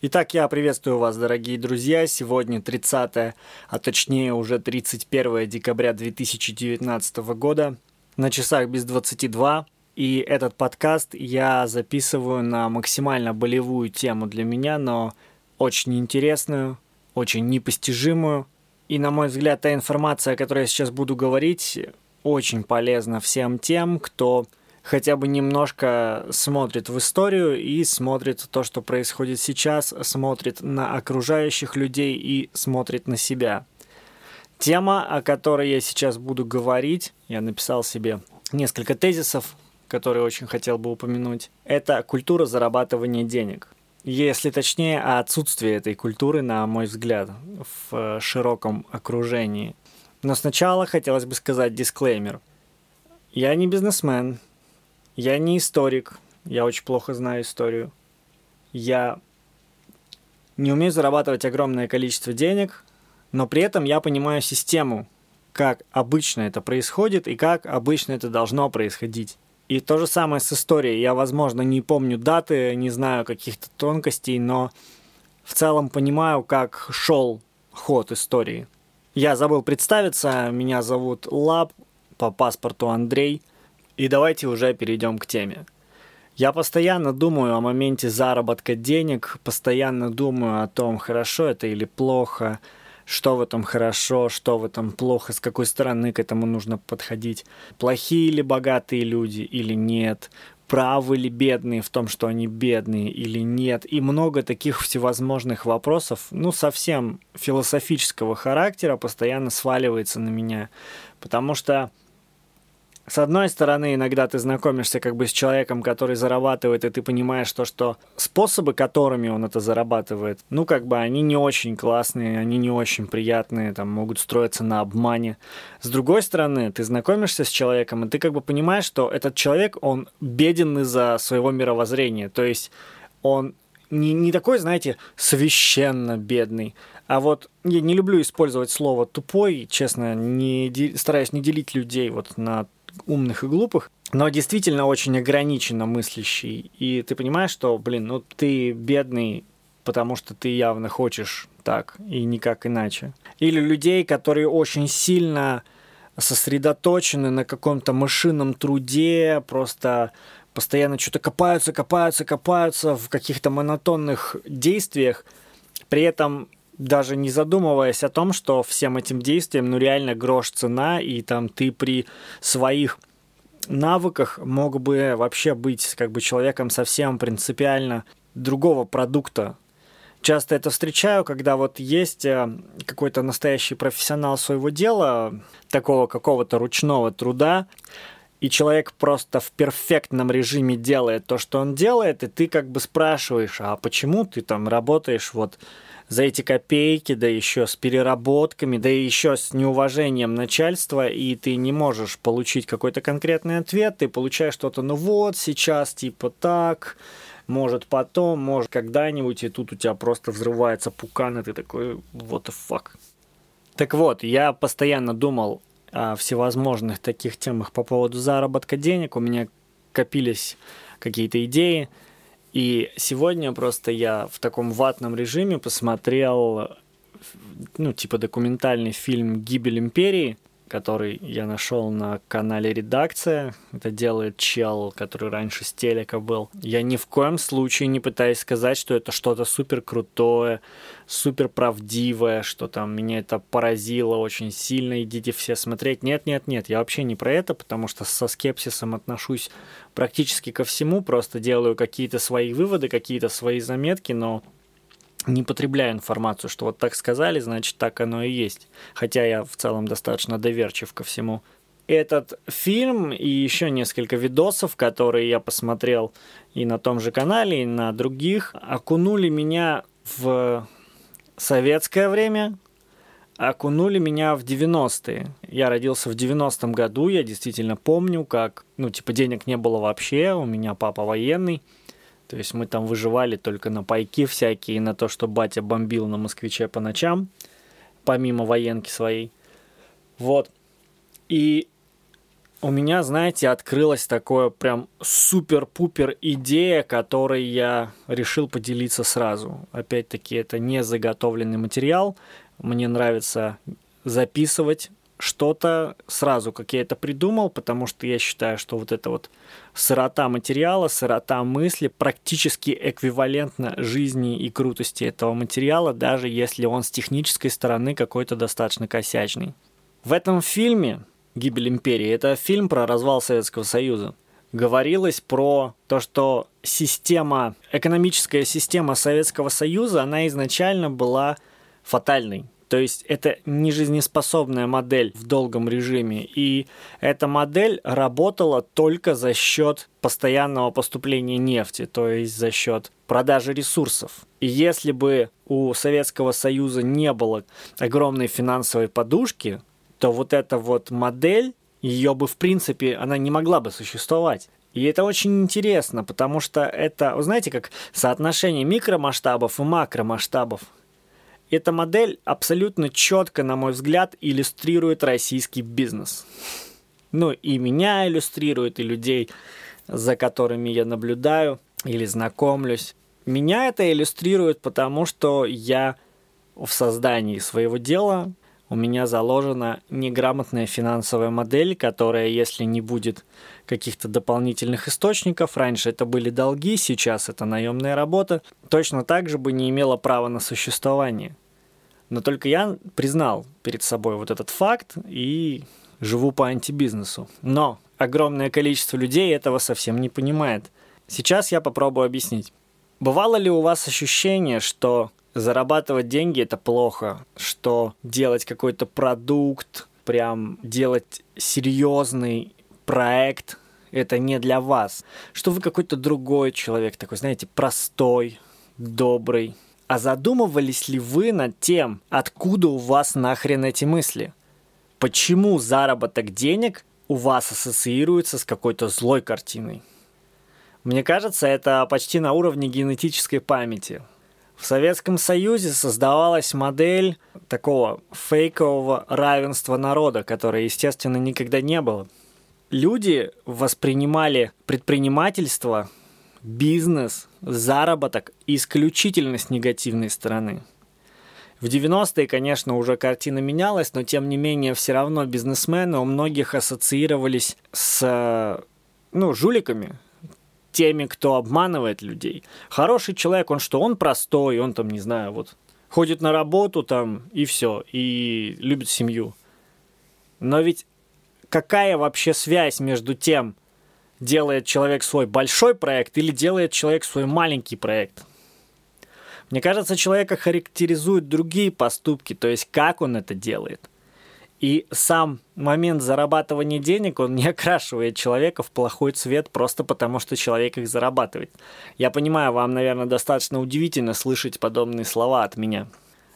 Итак, я приветствую вас, дорогие друзья. Сегодня 30, а точнее уже 31 декабря 2019 года. На часах без 22. И этот подкаст я записываю на максимально болевую тему для меня, но очень интересную, очень непостижимую. И, на мой взгляд, та информация, о которой я сейчас буду говорить, очень полезна всем тем, кто хотя бы немножко смотрит в историю и смотрит то, что происходит сейчас, смотрит на окружающих людей и смотрит на себя. Тема, о которой я сейчас буду говорить, я написал себе несколько тезисов, которые очень хотел бы упомянуть, это культура зарабатывания денег. Если точнее, отсутствие этой культуры, на мой взгляд, в широком окружении. Но сначала хотелось бы сказать дисклеймер. Я не бизнесмен, я не историк, я очень плохо знаю историю. Я не умею зарабатывать огромное количество денег, но при этом я понимаю систему, как обычно это происходит и как обычно это должно происходить. И то же самое с историей. Я, возможно, не помню даты, не знаю каких-то тонкостей, но в целом понимаю, как шел ход истории. Я забыл представиться, меня зовут Лаб, по паспорту Андрей – и давайте уже перейдем к теме. Я постоянно думаю о моменте заработка денег, постоянно думаю о том, хорошо это или плохо, что в этом хорошо, что в этом плохо, с какой стороны к этому нужно подходить, плохие или богатые люди или нет, правы ли бедные в том, что они бедные или нет, и много таких всевозможных вопросов, ну, совсем философического характера постоянно сваливается на меня, потому что с одной стороны, иногда ты знакомишься как бы с человеком, который зарабатывает, и ты понимаешь то, что способы, которыми он это зарабатывает, ну, как бы они не очень классные, они не очень приятные, там, могут строиться на обмане. С другой стороны, ты знакомишься с человеком, и ты как бы понимаешь, что этот человек, он беден из-за своего мировоззрения, то есть он не, не такой, знаете, священно бедный, а вот я не люблю использовать слово тупой, честно, не, стараюсь не делить людей вот на умных и глупых, но действительно очень ограниченно мыслящий. И ты понимаешь, что, блин, ну ты бедный, потому что ты явно хочешь так и никак иначе. Или людей, которые очень сильно сосредоточены на каком-то машинном труде, просто постоянно что-то копаются, копаются, копаются в каких-то монотонных действиях, при этом даже не задумываясь о том, что всем этим действиям, ну, реально грош цена, и там ты при своих навыках мог бы вообще быть как бы человеком совсем принципиально другого продукта. Часто это встречаю, когда вот есть э, какой-то настоящий профессионал своего дела, такого какого-то ручного труда, и человек просто в перфектном режиме делает то, что он делает, и ты как бы спрашиваешь, а почему ты там работаешь вот за эти копейки, да еще с переработками, да еще с неуважением начальства, и ты не можешь получить какой-то конкретный ответ, ты получаешь что-то, ну вот, сейчас типа так, может потом, может когда-нибудь, и тут у тебя просто взрывается пукан, и ты такой, what the fuck. Так вот, я постоянно думал о всевозможных таких темах по поводу заработка денег, у меня копились какие-то идеи, и сегодня просто я в таком ватном режиме посмотрел, ну, типа документальный фильм «Гибель империи», который я нашел на канале «Редакция». Это делает чел, который раньше с телека был. Я ни в коем случае не пытаюсь сказать, что это что-то супер крутое, супер правдивое, что там меня это поразило очень сильно, идите все смотреть. Нет, нет, нет, я вообще не про это, потому что со скепсисом отношусь практически ко всему, просто делаю какие-то свои выводы, какие-то свои заметки, но не потребляю информацию, что вот так сказали, значит так оно и есть. Хотя я в целом достаточно доверчив ко всему. Этот фильм и еще несколько видосов, которые я посмотрел и на том же канале, и на других, окунули меня в советское время, окунули меня в 90-е. Я родился в 90-м году, я действительно помню, как, ну, типа, денег не было вообще, у меня папа военный, то есть мы там выживали только на пайки всякие, на то, что батя бомбил на москвиче по ночам, помимо военки своей. Вот. И у меня, знаете, открылась такое прям супер-пупер идея, которой я решил поделиться сразу. Опять-таки, это не заготовленный материал. Мне нравится записывать что-то сразу, как я это придумал, потому что я считаю, что вот это вот сырота материала, сырота мысли практически эквивалентна жизни и крутости этого материала, даже если он с технической стороны какой-то достаточно косячный. В этом фильме «Гибель империи» это фильм про развал Советского Союза. Говорилось про то, что система, экономическая система Советского Союза, она изначально была фатальной то есть это не жизнеспособная модель в долгом режиме. И эта модель работала только за счет постоянного поступления нефти, то есть за счет продажи ресурсов. И если бы у Советского Союза не было огромной финансовой подушки, то вот эта вот модель, ее бы в принципе, она не могла бы существовать. И это очень интересно, потому что это, вы знаете, как соотношение микромасштабов и макромасштабов. Эта модель абсолютно четко, на мой взгляд, иллюстрирует российский бизнес. Ну, и меня иллюстрирует, и людей, за которыми я наблюдаю или знакомлюсь. Меня это иллюстрирует, потому что я в создании своего дела у меня заложена неграмотная финансовая модель, которая, если не будет каких-то дополнительных источников, раньше это были долги, сейчас это наемная работа, точно так же бы не имела права на существование. Но только я признал перед собой вот этот факт и живу по антибизнесу. Но огромное количество людей этого совсем не понимает. Сейчас я попробую объяснить. Бывало ли у вас ощущение, что зарабатывать деньги это плохо, что делать какой-то продукт, прям делать серьезный проект, это не для вас, что вы какой-то другой человек, такой, знаете, простой, добрый. А задумывались ли вы над тем, откуда у вас нахрен эти мысли? Почему заработок денег у вас ассоциируется с какой-то злой картиной? Мне кажется, это почти на уровне генетической памяти. В Советском Союзе создавалась модель такого фейкового равенства народа, которое, естественно, никогда не было. Люди воспринимали предпринимательство, бизнес, заработок исключительно с негативной стороны. В 90-е, конечно, уже картина менялась, но тем не менее все равно бизнесмены у многих ассоциировались с ну, жуликами, теми, кто обманывает людей. Хороший человек, он что, он простой, он там, не знаю, вот ходит на работу там и все, и любит семью. Но ведь какая вообще связь между тем, делает человек свой большой проект или делает человек свой маленький проект? Мне кажется, человека характеризуют другие поступки, то есть как он это делает – и сам момент зарабатывания денег, он не окрашивает человека в плохой цвет просто потому, что человек их зарабатывает. Я понимаю, вам, наверное, достаточно удивительно слышать подобные слова от меня.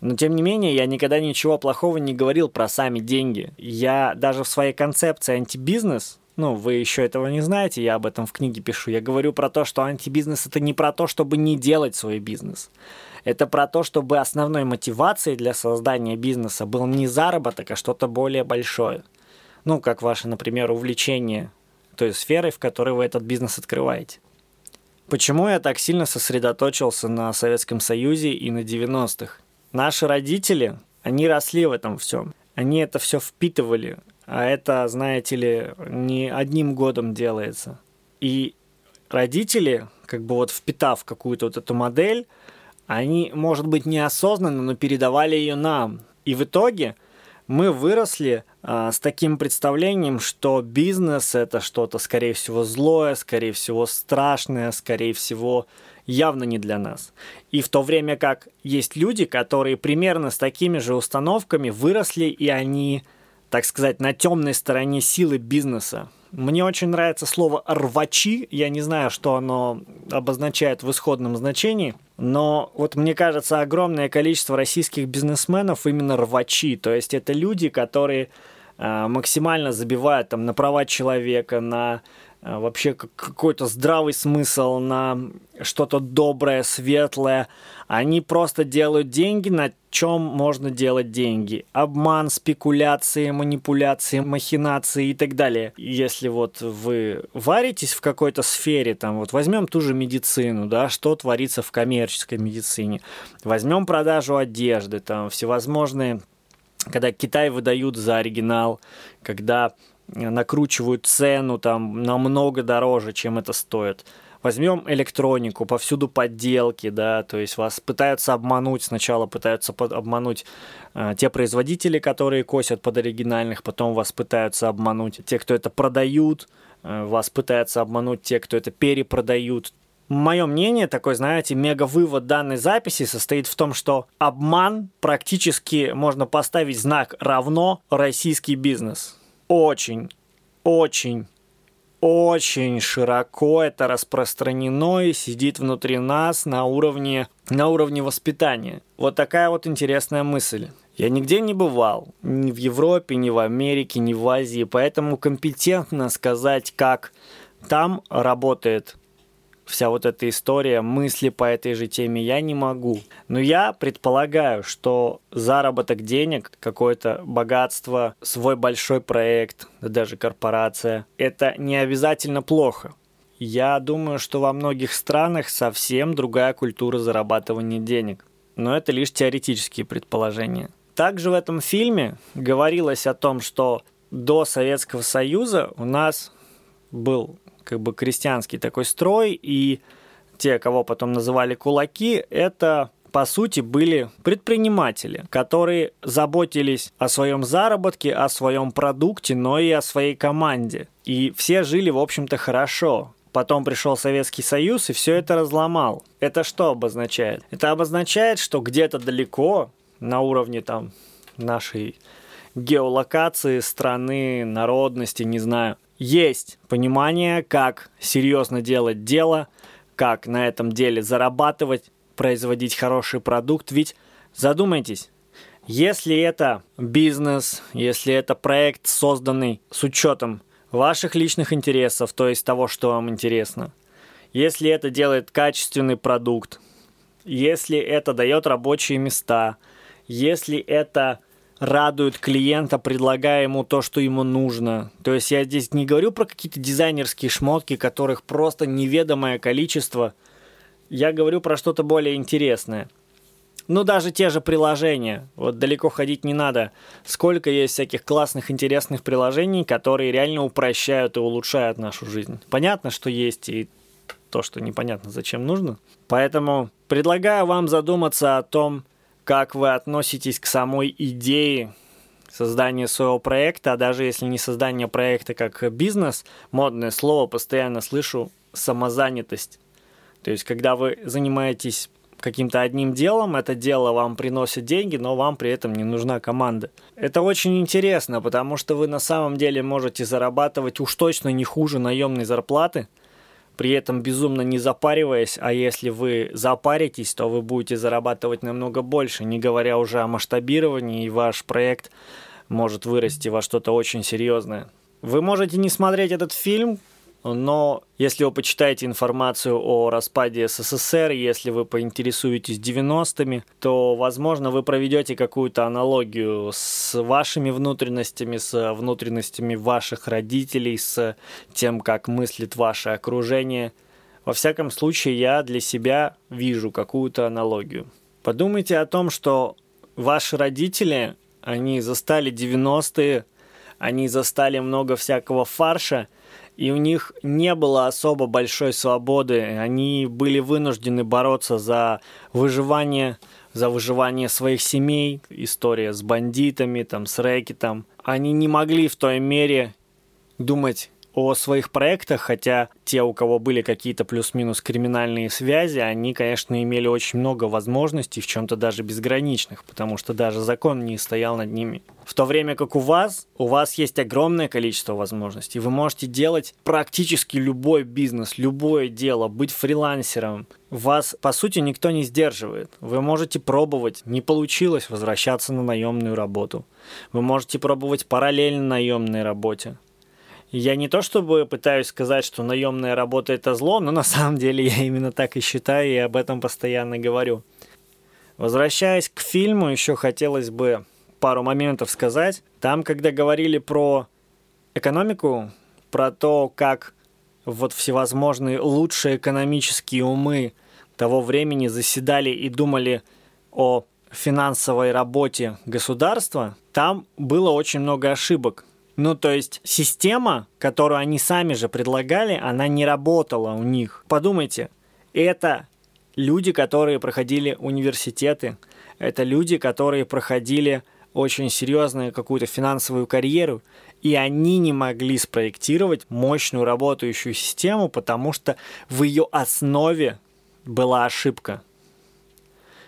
Но тем не менее, я никогда ничего плохого не говорил про сами деньги. Я даже в своей концепции антибизнес, ну, вы еще этого не знаете, я об этом в книге пишу. Я говорю про то, что антибизнес это не про то, чтобы не делать свой бизнес. Это про то, чтобы основной мотивацией для создания бизнеса был не заработок, а что-то более большое. Ну, как ваше, например, увлечение той сферой, в которой вы этот бизнес открываете. Почему я так сильно сосредоточился на Советском Союзе и на 90-х? Наши родители, они росли в этом всем. Они это все впитывали. А это, знаете ли, не одним годом делается. И родители, как бы вот впитав какую-то вот эту модель, они, может быть, неосознанно, но передавали ее нам. И в итоге мы выросли а, с таким представлением, что бизнес это что-то, скорее всего, злое, скорее всего, страшное, скорее всего, явно не для нас. И в то время как есть люди, которые примерно с такими же установками выросли, и они, так сказать, на темной стороне силы бизнеса. Мне очень нравится слово «рвачи». Я не знаю, что оно обозначает в исходном значении. Но вот мне кажется, огромное количество российских бизнесменов именно рвачи. То есть это люди, которые э, максимально забивают там, на права человека, на вообще какой-то здравый смысл, на что-то доброе, светлое. Они просто делают деньги, на чем можно делать деньги. Обман, спекуляции, манипуляции, махинации и так далее. Если вот вы варитесь в какой-то сфере, там вот возьмем ту же медицину, да, что творится в коммерческой медицине. Возьмем продажу одежды, там всевозможные когда Китай выдают за оригинал, когда накручивают цену там намного дороже, чем это стоит. Возьмем электронику, повсюду подделки, да, то есть вас пытаются обмануть, сначала пытаются под, обмануть э, те производители, которые косят под оригинальных, потом вас пытаются обмануть те, кто это продают, э, вас пытаются обмануть те, кто это перепродают. Мое мнение, такой, знаете, мега-вывод данной записи состоит в том, что обман практически можно поставить знак равно российский бизнес очень, очень, очень широко это распространено и сидит внутри нас на уровне, на уровне воспитания. Вот такая вот интересная мысль. Я нигде не бывал, ни в Европе, ни в Америке, ни в Азии, поэтому компетентно сказать, как там работает вся вот эта история, мысли по этой же теме я не могу. Но я предполагаю, что заработок денег, какое-то богатство, свой большой проект, даже корпорация, это не обязательно плохо. Я думаю, что во многих странах совсем другая культура зарабатывания денег. Но это лишь теоретические предположения. Также в этом фильме говорилось о том, что до Советского Союза у нас был как бы крестьянский такой строй, и те, кого потом называли кулаки, это по сути, были предприниматели, которые заботились о своем заработке, о своем продукте, но и о своей команде. И все жили, в общем-то, хорошо. Потом пришел Советский Союз и все это разломал. Это что обозначает? Это обозначает, что где-то далеко, на уровне там нашей геолокации, страны, народности, не знаю, есть понимание, как серьезно делать дело, как на этом деле зарабатывать, производить хороший продукт. Ведь задумайтесь, если это бизнес, если это проект, созданный с учетом ваших личных интересов, то есть того, что вам интересно, если это делает качественный продукт, если это дает рабочие места, если это радует клиента, предлагая ему то, что ему нужно. То есть я здесь не говорю про какие-то дизайнерские шмотки, которых просто неведомое количество. Я говорю про что-то более интересное. Ну, даже те же приложения. Вот далеко ходить не надо. Сколько есть всяких классных, интересных приложений, которые реально упрощают и улучшают нашу жизнь. Понятно, что есть и то, что непонятно зачем нужно. Поэтому предлагаю вам задуматься о том, как вы относитесь к самой идее создания своего проекта, а даже если не создание проекта как бизнес, модное слово постоянно слышу самозанятость. То есть, когда вы занимаетесь каким-то одним делом, это дело вам приносит деньги, но вам при этом не нужна команда. Это очень интересно, потому что вы на самом деле можете зарабатывать уж точно не хуже наемной зарплаты – при этом безумно не запариваясь, а если вы запаритесь, то вы будете зарабатывать намного больше, не говоря уже о масштабировании, и ваш проект может вырасти во что-то очень серьезное. Вы можете не смотреть этот фильм, но если вы почитаете информацию о распаде СССР, если вы поинтересуетесь 90-ми, то, возможно, вы проведете какую-то аналогию с вашими внутренностями, с внутренностями ваших родителей, с тем, как мыслит ваше окружение. Во всяком случае, я для себя вижу какую-то аналогию. Подумайте о том, что ваши родители, они застали 90-е, они застали много всякого фарша – и у них не было особо большой свободы. Они были вынуждены бороться за выживание, за выживание своих семей. История с бандитами, там, с рэкетом. Они не могли в той мере думать о своих проектах, хотя те, у кого были какие-то плюс-минус криминальные связи, они, конечно, имели очень много возможностей, в чем-то даже безграничных, потому что даже закон не стоял над ними. В то время как у вас, у вас есть огромное количество возможностей. Вы можете делать практически любой бизнес, любое дело, быть фрилансером. Вас, по сути, никто не сдерживает. Вы можете пробовать, не получилось, возвращаться на наемную работу. Вы можете пробовать параллельно наемной работе. Я не то чтобы пытаюсь сказать, что наемная работа это зло, но на самом деле я именно так и считаю и об этом постоянно говорю. Возвращаясь к фильму, еще хотелось бы пару моментов сказать. Там, когда говорили про экономику, про то, как вот всевозможные лучшие экономические умы того времени заседали и думали о финансовой работе государства, там было очень много ошибок. Ну, то есть система, которую они сами же предлагали, она не работала у них. Подумайте, это люди, которые проходили университеты, это люди, которые проходили очень серьезную какую-то финансовую карьеру, и они не могли спроектировать мощную работающую систему, потому что в ее основе была ошибка.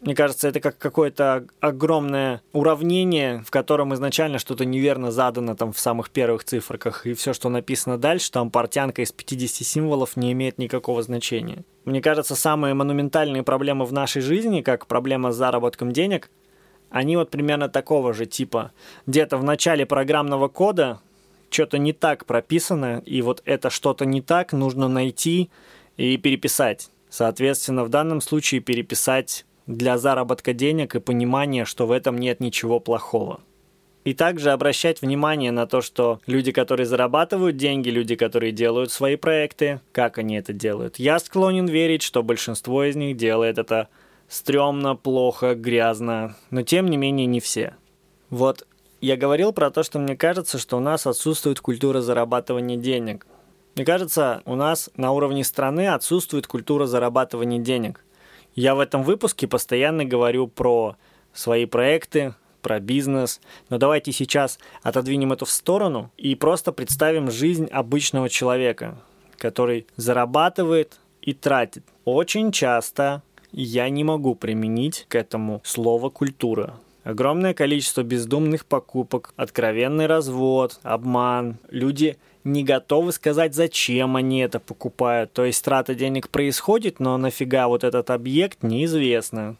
Мне кажется, это как какое-то огромное уравнение, в котором изначально что-то неверно задано там в самых первых цифрах, и все, что написано дальше, там портянка из 50 символов не имеет никакого значения. Мне кажется, самые монументальные проблемы в нашей жизни, как проблема с заработком денег, они вот примерно такого же типа. Где-то в начале программного кода что-то не так прописано, и вот это что-то не так нужно найти и переписать. Соответственно, в данном случае переписать для заработка денег и понимания, что в этом нет ничего плохого. И также обращать внимание на то, что люди, которые зарабатывают деньги, люди, которые делают свои проекты, как они это делают. Я склонен верить, что большинство из них делает это стрёмно, плохо, грязно, но тем не менее не все. Вот я говорил про то, что мне кажется, что у нас отсутствует культура зарабатывания денег. Мне кажется, у нас на уровне страны отсутствует культура зарабатывания денег. Я в этом выпуске постоянно говорю про свои проекты, про бизнес. Но давайте сейчас отодвинем это в сторону и просто представим жизнь обычного человека, который зарабатывает и тратит. Очень часто я не могу применить к этому слово «культура». Огромное количество бездумных покупок, откровенный развод, обман. Люди не готовы сказать, зачем они это покупают. То есть трата денег происходит, но нафига вот этот объект неизвестно.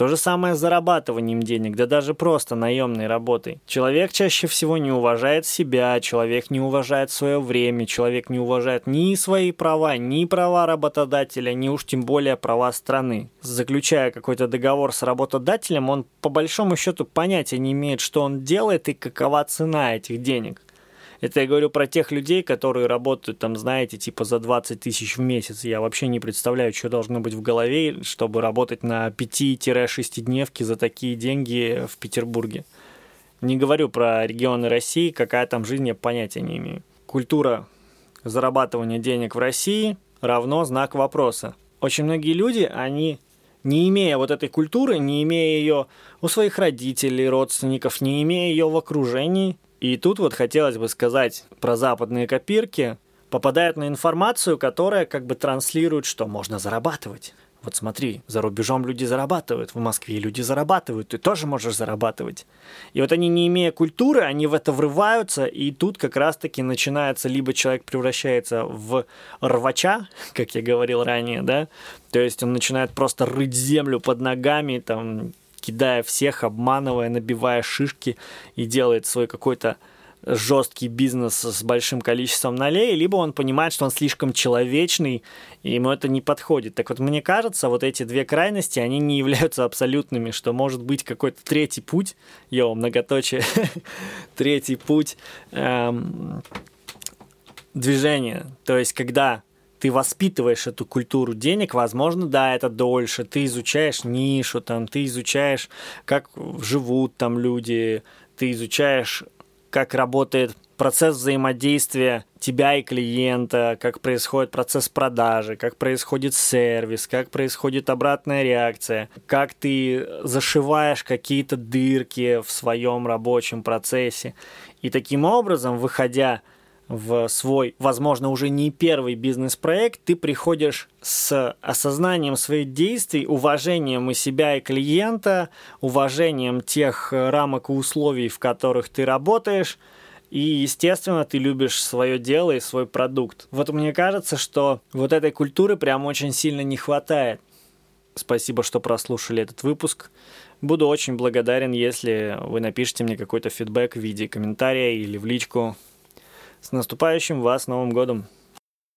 То же самое с зарабатыванием денег, да даже просто наемной работой. Человек чаще всего не уважает себя, человек не уважает свое время, человек не уважает ни свои права, ни права работодателя, ни уж тем более права страны. Заключая какой-то договор с работодателем, он по большому счету понятия не имеет, что он делает и какова цена этих денег. Это я говорю про тех людей, которые работают там, знаете, типа за 20 тысяч в месяц. Я вообще не представляю, что должно быть в голове, чтобы работать на 5-6 дневки за такие деньги в Петербурге. Не говорю про регионы России, какая там жизнь, я понятия не имею. Культура зарабатывания денег в России равно знак вопроса. Очень многие люди, они не имея вот этой культуры, не имея ее у своих родителей, родственников, не имея ее в окружении, и тут вот хотелось бы сказать про западные копирки. Попадают на информацию, которая как бы транслирует, что можно зарабатывать. Вот смотри, за рубежом люди зарабатывают, в Москве люди зарабатывают, ты тоже можешь зарабатывать. И вот они, не имея культуры, они в это врываются, и тут как раз-таки начинается, либо человек превращается в рвача, как я говорил ранее, да, то есть он начинает просто рыть землю под ногами, там, кидая всех, обманывая, набивая шишки и делает свой какой-то жесткий бизнес с большим количеством налей, либо он понимает, что он слишком человечный, и ему это не подходит. Так вот, мне кажется, вот эти две крайности, они не являются абсолютными, что может быть какой-то третий путь, йо, многоточие, третий путь эм, движения. То есть, когда ты воспитываешь эту культуру денег, возможно, да, это дольше, ты изучаешь нишу, там, ты изучаешь, как живут там люди, ты изучаешь, как работает процесс взаимодействия тебя и клиента, как происходит процесс продажи, как происходит сервис, как происходит обратная реакция, как ты зашиваешь какие-то дырки в своем рабочем процессе. И таким образом, выходя в свой, возможно, уже не первый бизнес-проект, ты приходишь с осознанием своих действий, уважением и себя, и клиента, уважением тех рамок и условий, в которых ты работаешь, и, естественно, ты любишь свое дело и свой продукт. Вот мне кажется, что вот этой культуры прям очень сильно не хватает. Спасибо, что прослушали этот выпуск. Буду очень благодарен, если вы напишите мне какой-то фидбэк в виде комментария или в личку С наступающим вас Новым годом!